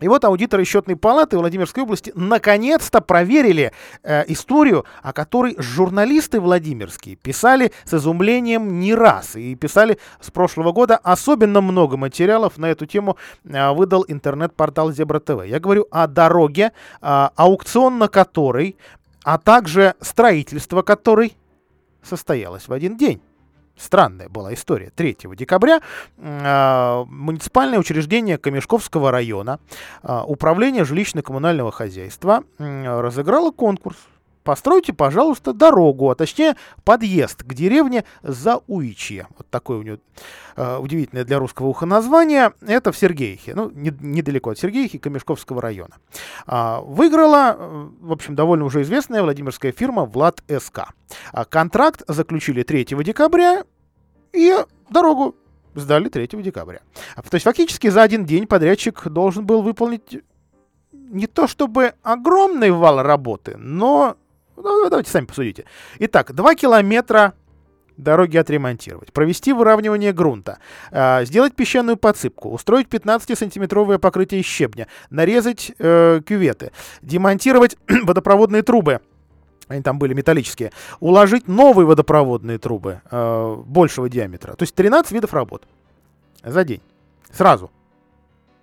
S3: И вот аудиторы счетной палаты Владимирской области наконец-то проверили э, историю, о которой журналисты Владимирские писали с изумлением не раз. И писали с прошлого года особенно много материалов на эту тему э, выдал интернет-портал Зебра ТВ. Я говорю о дороге, э, аукцион на которой, а также строительство которой состоялось в один день. Странная была история. 3 декабря э, муниципальное учреждение Камешковского района, э, управление жилищно-коммунального хозяйства э, разыграло конкурс. Постройте, пожалуйста, дорогу, а точнее подъезд к деревне Зауичье. Вот такое у него э, удивительное для русского уха название. Это в Сергеевке, ну, не, недалеко от Сергеевки, Камешковского района. А, выиграла, в общем, довольно уже известная владимирская фирма Влад СК. А контракт заключили 3 декабря и дорогу сдали 3 декабря. А, то есть фактически за один день подрядчик должен был выполнить не то чтобы огромный вал работы, но ну, давайте сами посудите. Итак, 2 километра дороги отремонтировать, провести выравнивание грунта, э, сделать песчаную подсыпку, устроить 15-сантиметровое покрытие щебня, нарезать э, кюветы, демонтировать водопроводные трубы, они там были металлические, уложить новые водопроводные трубы э, большего диаметра. То есть 13 видов работ за день. Сразу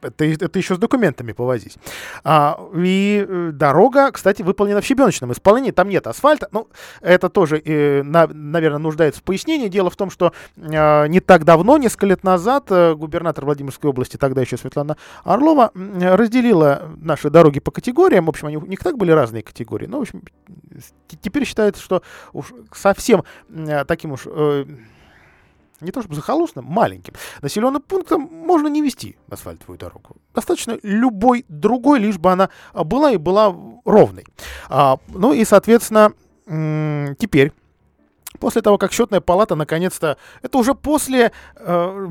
S3: это, это еще с документами повозить. А, и э, дорога, кстати, выполнена в щебеночном исполнении. Там нет асфальта. Ну, это тоже, э, на, наверное, нуждается в пояснении. Дело в том, что э, не так давно, несколько лет назад, э, губернатор Владимирской области, тогда еще Светлана Орлова, разделила наши дороги по категориям. В общем, они у них так были разные категории. Но, в общем, теперь считается, что уж совсем э, таким уж... Э, не то чтобы захолустным, маленьким населенным пунктом можно не вести асфальтовую дорогу. Достаточно любой другой, лишь бы она была и была ровной. А, ну и, соответственно, теперь После того, как счетная палата наконец-то, это уже после э,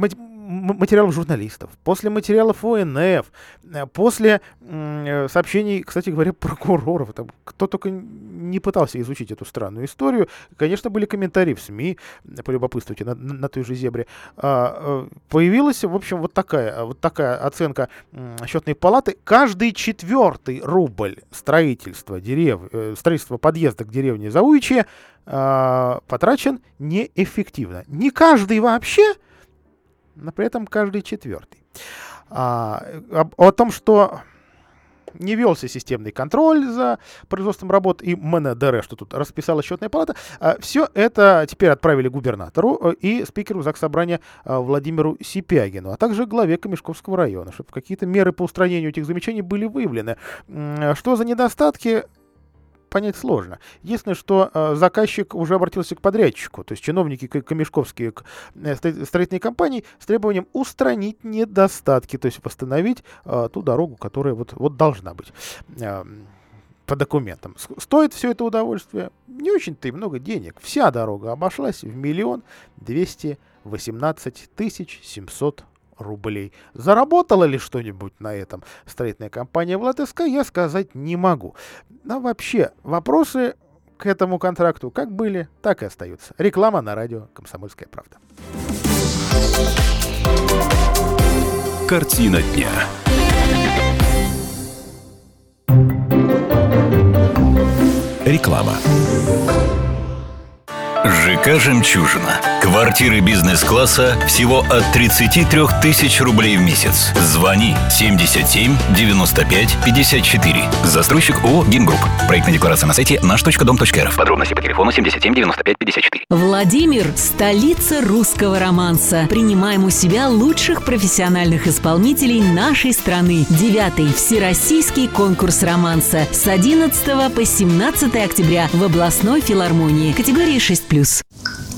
S3: материалов журналистов, после материалов ОНФ, э, после э, сообщений, кстати говоря, прокуроров, там, кто только не пытался изучить эту странную историю, конечно, были комментарии в СМИ, полюбопытствуйте, на, на той же «Зебре», а, э, появилась, в общем, вот такая, вот такая оценка счетной палаты. Каждый четвертый рубль строительства, дерев... строительства подъезда к деревне Зауичье э, потрачен неэффективно. Не каждый вообще, но при этом каждый четвертый. А, о, о том, что не велся системный контроль за производством работ и МНДР, что тут расписала счетная палата. А, все это теперь отправили губернатору э, и спикеру ЗАГС Собрания э, Владимиру Сипягину, а также главе Камешковского района, чтобы какие-то меры по устранению этих замечаний были выявлены. Что за недостатки, понять сложно. Единственное, что э, заказчик уже обратился к подрядчику, то есть чиновники Камешковские к э, строительной компании с требованием устранить недостатки, то есть восстановить э, ту дорогу, которая вот, вот должна быть э, по документам. Стоит все это удовольствие не очень-то и много денег. Вся дорога обошлась в миллион двести восемнадцать тысяч семьсот рублей. Заработала ли что-нибудь на этом строительная компания ВЛТСК, я сказать не могу. Но вообще, вопросы к этому контракту как были, так и остаются. Реклама на радио «Комсомольская правда».
S2: Картина дня. Реклама. ЖК «Жемчужина». Квартиры бизнес-класса всего от 33 тысяч рублей в месяц. Звони 77 95 54. Застройщик ООО «Гимгрупп». Проектная декларация на сайте наш.дом.рф. Подробности по телефону 77 95 54.
S17: Владимир – столица русского романса. Принимаем у себя лучших профессиональных исполнителей нашей страны. Девятый Всероссийский конкурс романса с 11 по 17 октября в областной филармонии. Категории 6+ плюс.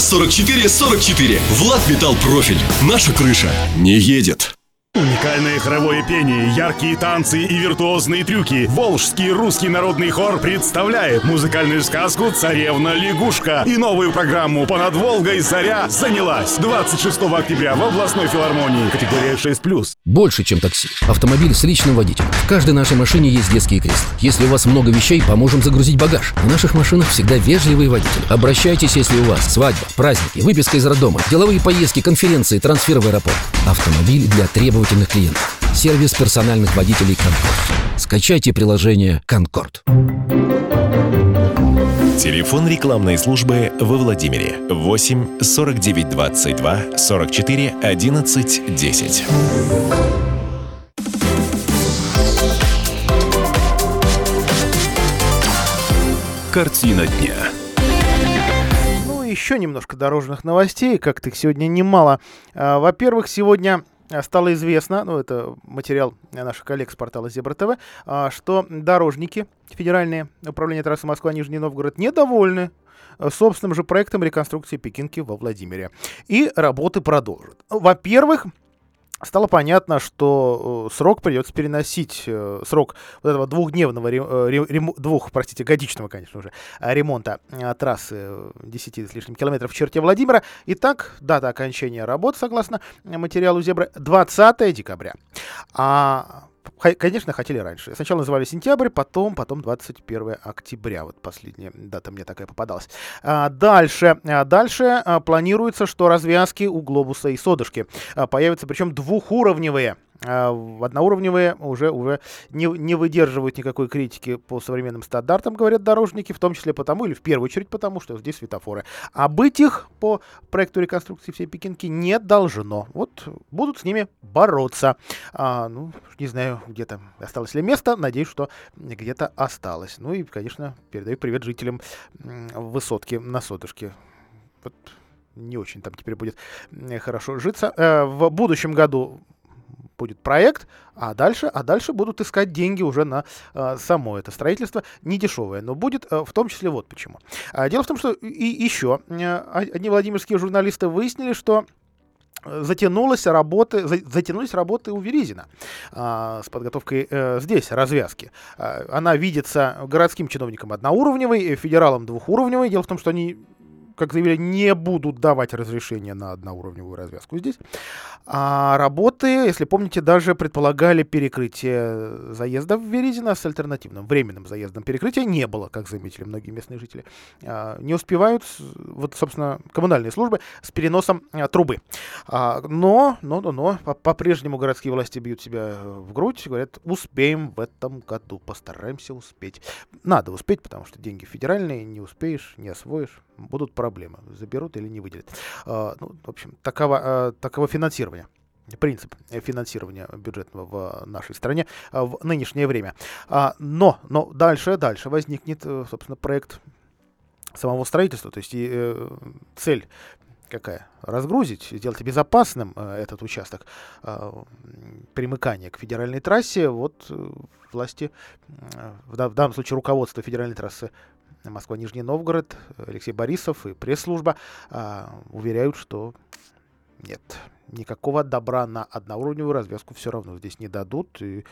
S18: 44 44. Влад Металл Профиль. Наша крыша не едет.
S19: Уникальное хоровое пение, яркие танцы и виртуозные трюки. Волжский русский народный хор представляет музыкальную сказку «Царевна-лягушка» и новую программу «Понад Волгой заря занялась» 26 октября в областной филармонии. Категория 6+.
S8: Больше, чем такси. Автомобиль с личным водителем. В каждой нашей машине есть детские кресла. Если у вас много вещей, поможем загрузить багаж. В наших машинах всегда вежливые водители. Обращайтесь, если у вас свадьба, праздники, выписка из роддома, деловые поездки, конференции, трансфер в аэропорт. Автомобиль для требовательных клиентов. Сервис персональных водителей «Конкорд». Скачайте приложение «Конкорд».
S9: Телефон рекламной службы во Владимире 8 49 22 44 11 10.
S2: Картина дня.
S3: Ну, еще немножко дорожных новостей, как-то их сегодня немало. А, во-первых, сегодня стало известно, ну это материал наших коллег с портала Зебра ТВ, а, что дорожники Федеральные управления трассы Москва-Нижний Новгород недовольны э, собственным же проектом реконструкции Пекинки во Владимире. И работы продолжат. Во-первых, стало понятно, что э, срок придется переносить, э, срок вот этого двухдневного, э, двух, простите, годичного, конечно уже, ремонта трассы 10 с лишним километров в черте Владимира. Итак, дата окончания работ, согласно материалу Зебры, 20 декабря. А Конечно, хотели раньше. Сначала называли сентябрь, потом, потом 21 октября. Вот последняя дата мне такая попадалась. А, дальше, а, дальше а, планируется, что развязки у глобуса и содышки а, появятся, причем двухуровневые. А, в одноуровневые уже, уже не, не выдерживают никакой критики по современным стандартам, говорят дорожники, в том числе потому, или в первую очередь потому, что здесь светофоры. А быть их по проекту реконструкции всей Пекинки не должно. Вот будут с ними бороться. А, ну, не знаю, где-то осталось ли место, надеюсь, что где-то осталось. Ну и, конечно, передаю привет жителям высотки на Сотушке. Вот не очень там теперь будет хорошо житься. Э, в будущем году будет проект, а дальше, а дальше будут искать деньги уже на э, само это строительство, не дешевое, но будет э, в том числе вот почему. А, дело в том, что и еще э, одни владимирские журналисты выяснили, что затянулась работы, затянулись работы у Веризина а, с подготовкой э, здесь развязки. А, она видится городским чиновником одноуровневой, федералом двухуровневой. Дело в том, что они как заявили, не будут давать разрешение на одноуровневую развязку здесь. А работы, если помните, даже предполагали перекрытие заезда в Веризино с альтернативным временным заездом. Перекрытия не было, как заметили многие местные жители. А, не успевают, вот, собственно, коммунальные службы с переносом а, трубы. А, но, но, но, но, по-прежнему городские власти бьют себя в грудь, говорят, успеем в этом году, постараемся успеть. Надо успеть, потому что деньги федеральные, не успеешь, не освоишь, будут проблемы, заберут или не выделят. А, ну, в общем, таково, а, таково финансирование принцип финансирования бюджетного в нашей стране а, в нынешнее время. Но, но дальше, дальше возникнет, э, собственно, проект самого строительства, то есть и э, цель какая? Разгрузить, сделать безопасным э, этот участок примыкания к федеральной трассе. Вот власти, в данном случае руководство федеральной трассы Москва-Нижний Новгород, Алексей Борисов и пресс-служба а, уверяют, что нет, никакого добра на одноуровневую развязку все равно здесь не дадут. И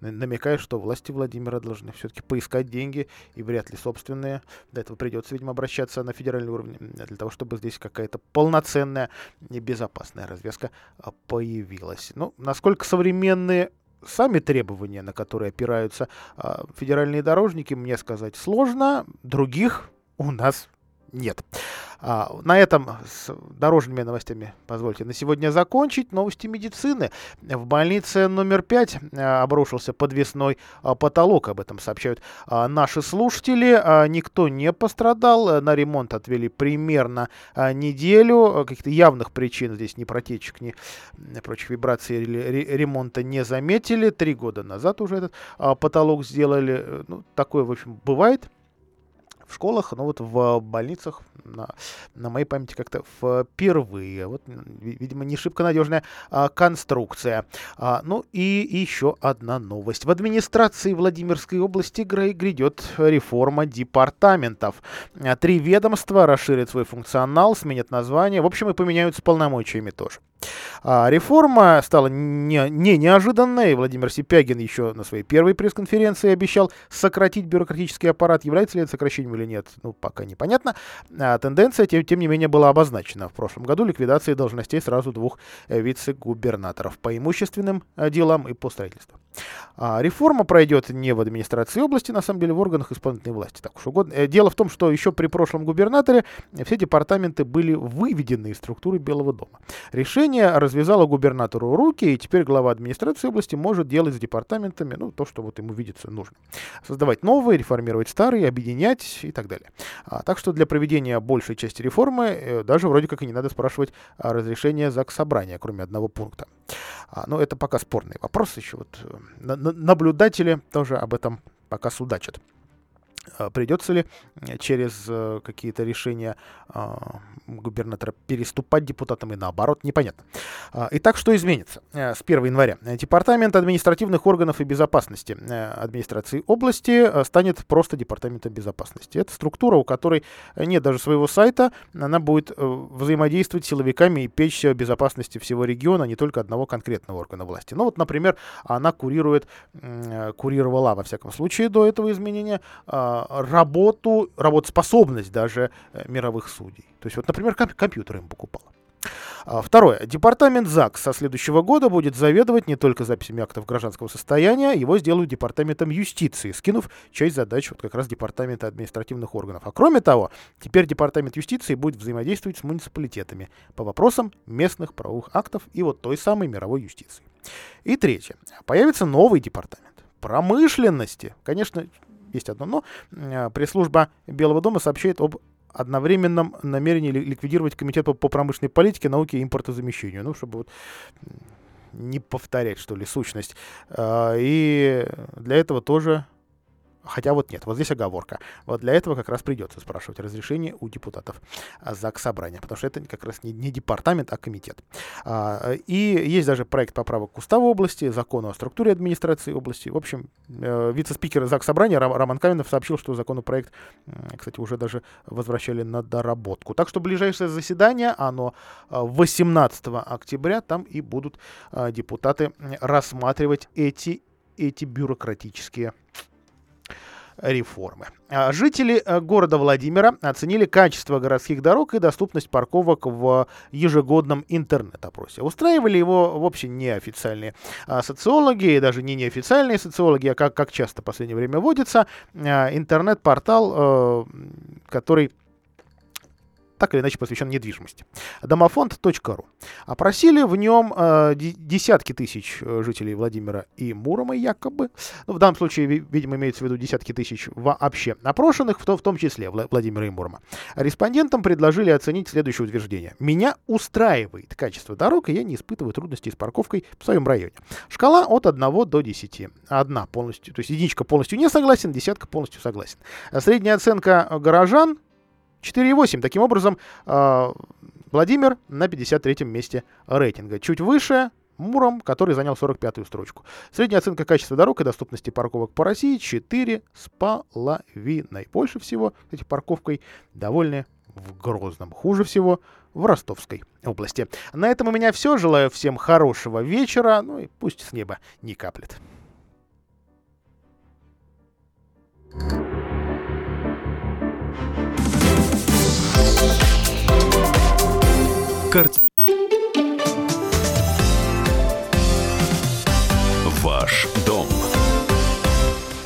S3: намекает, что власти Владимира должны все-таки поискать деньги, и вряд ли собственные. Для этого придется, видимо, обращаться на федеральный уровень, для того, чтобы здесь какая-то полноценная и безопасная развязка а, появилась. Ну, насколько современные сами требования, на которые опираются э, федеральные дорожники, мне сказать сложно. Других у нас нет. А, на этом с дорожными новостями позвольте на сегодня закончить. Новости медицины. В больнице номер 5 а, обрушился подвесной а, потолок. Об этом сообщают а, наши слушатели. Никто не пострадал. На ремонт отвели примерно неделю. Каких-то явных причин здесь ни протечек, ни прочих вибраций или ремонта не заметили. Три года назад уже этот потолок сделали. Ну, такое, в общем, бывает в школах, но вот в больницах на, на моей памяти как-то впервые. Вот, видимо, не шибко надежная а, конструкция. А, ну и, еще одна новость. В администрации Владимирской области грядет реформа департаментов. Три ведомства расширят свой функционал, сменят название, в общем, и поменяются полномочиями тоже. А реформа стала не, не неожиданной. Владимир Сипягин еще на своей первой пресс-конференции обещал сократить бюрократический аппарат. Является ли это сокращением или нет, ну, пока непонятно. А тенденция, тем, тем не менее, была обозначена в прошлом году ликвидацией должностей сразу двух э, вице-губернаторов по имущественным э, делам и по строительству. А реформа пройдет не в администрации области, на самом деле в органах исполнительной власти. Так уж угодно. Э, дело в том, что еще при прошлом губернаторе все департаменты были выведены из структуры Белого дома. Решение развязало губернатору руки, и теперь глава администрации области может делать с департаментами ну, то, что вот ему видится нужно. Создавать новые, реформировать старые, объединять и так далее. А, так что для проведения большей части реформы э, даже вроде как и не надо спрашивать а, разрешение ЗАГС собрания, кроме одного пункта. А, но это пока спорный вопрос еще. Вот, э, на, наблюдатели тоже об этом пока судачат. А, придется ли э, через э, какие-то решения а, губернатора переступать депутатам и наоборот, непонятно. А, итак, что изменится э, с 1 января? Департамент административных органов и безопасности администрации области станет просто департаментом безопасности. Это структура, у которой нет даже своего сайта, она будет взаимодействовать с силовиками и печься безопасности всего региона, не только одного конкретного органа власти. Ну вот, например, она курирует, курировала, во всяком случае, до этого изменения работу, работоспособность даже э, мировых судей. То есть, вот, например, комп- компьютер им покупала. Второе. Департамент ЗАГС со следующего года будет заведовать не только записями актов гражданского состояния, его сделают департаментом юстиции, скинув часть задач вот как раз департамента административных органов. А кроме того, теперь департамент юстиции будет взаимодействовать с муниципалитетами по вопросам местных правовых актов и вот той самой мировой юстиции. И третье. Появится новый департамент промышленности. Конечно, есть одно но. Э, пресс-служба Белого дома сообщает об одновременном намерении ликвидировать комитет по промышленной политике, науке и импортозамещению. Ну, чтобы вот не повторять, что ли, сущность. Э, и для этого тоже Хотя вот нет, вот здесь оговорка. Вот для этого как раз придется спрашивать разрешение у депутатов ЗАГС Собрания, потому что это как раз не, не департамент, а комитет. А, и есть даже проект поправок к уставу области, закону о структуре администрации области. В общем, э, вице-спикер ЗАГС Собрания Роман Каменов сообщил, что законопроект, кстати, уже даже возвращали на доработку. Так что ближайшее заседание, оно 18 э, октября, там и будут э, депутаты рассматривать эти, эти бюрократические реформы. А, жители э, города Владимира оценили качество городских дорог и доступность парковок в ежегодном интернет-опросе. Устраивали его в общем неофициальные а, социологи, и даже не неофициальные социологи, а как, как часто в последнее время водится, а, интернет-портал, э, который так или иначе посвящен недвижимости. Домофонд.ру. Опросили в нем э, десятки тысяч э, жителей Владимира и Мурома якобы. Ну, в данном случае, видимо, имеется в виду десятки тысяч вообще опрошенных, в, то, в том числе Владимира и Мурома. Респондентам предложили оценить следующее утверждение. Меня устраивает качество дорог, и я не испытываю трудностей с парковкой в своем районе. Шкала от 1 до 10. Одна полностью, то есть единичка полностью не согласен, десятка полностью согласен. Средняя оценка горожан 4,8. Таким образом, а, Владимир на 53-м месте рейтинга. Чуть выше Муром, который занял 45-ю строчку. Средняя оценка качества дорог и доступности парковок по России 4 с половиной. Больше всего этой парковкой довольны в Грозном. Хуже всего в Ростовской области. На этом у меня все. Желаю всем хорошего вечера. Ну и пусть с неба не каплет.
S9: Карт... Ваш дом.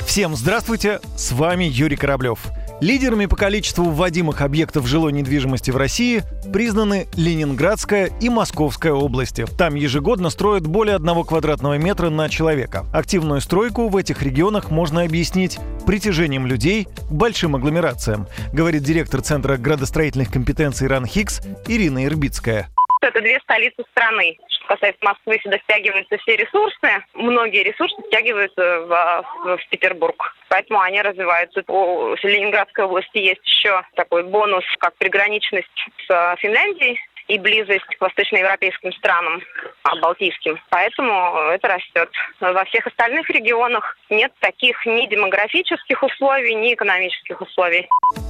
S20: Всем здравствуйте, с вами Юрий Кораблев. Лидерами по количеству вводимых объектов жилой недвижимости в России признаны Ленинградская и Московская области. Там ежегодно строят более одного квадратного метра на человека. Активную стройку в этих регионах можно объяснить притяжением людей к большим агломерациям, говорит директор Центра градостроительных компетенций РАН Хикс Ирина Ирбицкая.
S21: Это две столицы страны. Что касается Москвы, сюда стягиваются все ресурсы. Многие ресурсы стягиваются в, в, в Петербург. Поэтому они развиваются. У Ленинградской области есть еще такой бонус, как приграничность с Финляндией и близость к восточноевропейским странам, а, балтийским. Поэтому это растет. Во всех остальных регионах нет таких ни демографических условий, ни экономических условий.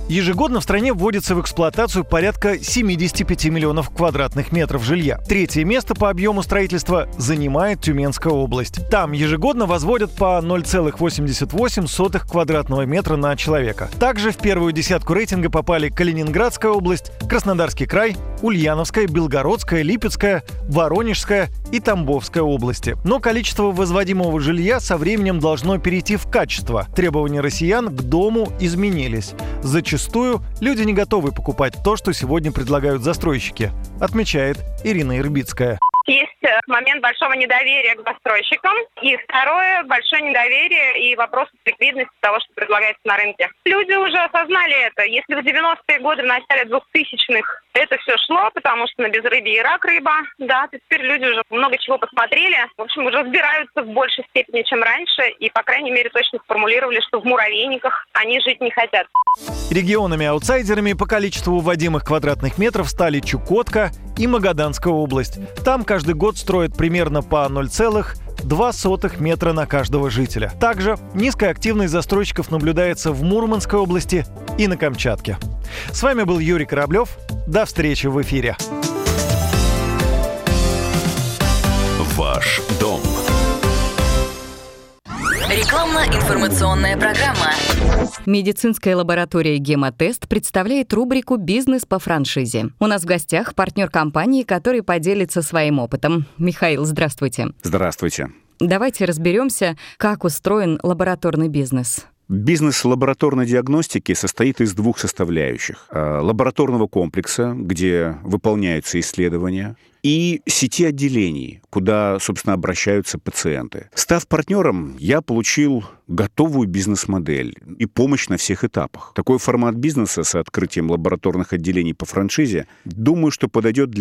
S20: Ежегодно в стране вводится в эксплуатацию порядка 75 миллионов квадратных метров жилья. Третье место по объему строительства занимает Тюменская область. Там ежегодно возводят по 0,88 квадратного метра на человека. Также в первую десятку рейтинга попали Калининградская область, Краснодарский край, Ульяновск Ульяновская, Белгородская, Липецкая, Воронежская и Тамбовская области. Но количество возводимого жилья со временем должно перейти в качество. Требования россиян к дому изменились. Зачастую люди не готовы покупать то, что сегодня предлагают застройщики, отмечает Ирина Ирбицкая.
S21: Э, момент большого недоверия к застройщикам. И второе, большое недоверие и вопрос ликвидности того, что предлагается на рынке. Люди уже осознали это. Если в 90-е годы, в начале 2000-х это все шло, потому что на безрыбье и рак рыба, да, то теперь люди уже много чего посмотрели. В общем, уже разбираются в большей степени, чем раньше. И, по крайней мере, точно сформулировали, что в муравейниках они жить не хотят.
S20: Регионами-аутсайдерами по количеству вводимых квадратных метров стали Чукотка и Магаданская область. Там каждый год строят примерно по 0,2 метра на каждого жителя. Также низкая активность застройщиков наблюдается в Мурманской области и на Камчатке. С вами был Юрий Кораблев. До встречи в эфире.
S9: Ваш дом.
S22: Рекламно-информационная программа. Медицинская лаборатория «Гемотест» представляет рубрику «Бизнес по франшизе». У нас в гостях партнер компании, который поделится своим опытом. Михаил, здравствуйте.
S23: Здравствуйте.
S22: Давайте разберемся, как устроен лабораторный бизнес.
S24: Бизнес лабораторной диагностики состоит из двух составляющих. Э, Лабораторного комплекса, где выполняются исследования, и сети отделений, куда, собственно, обращаются пациенты. Став партнером, я получил готовую бизнес-модель и помощь на всех этапах. Такой формат бизнеса с открытием лабораторных отделений по франшизе, думаю, что подойдет для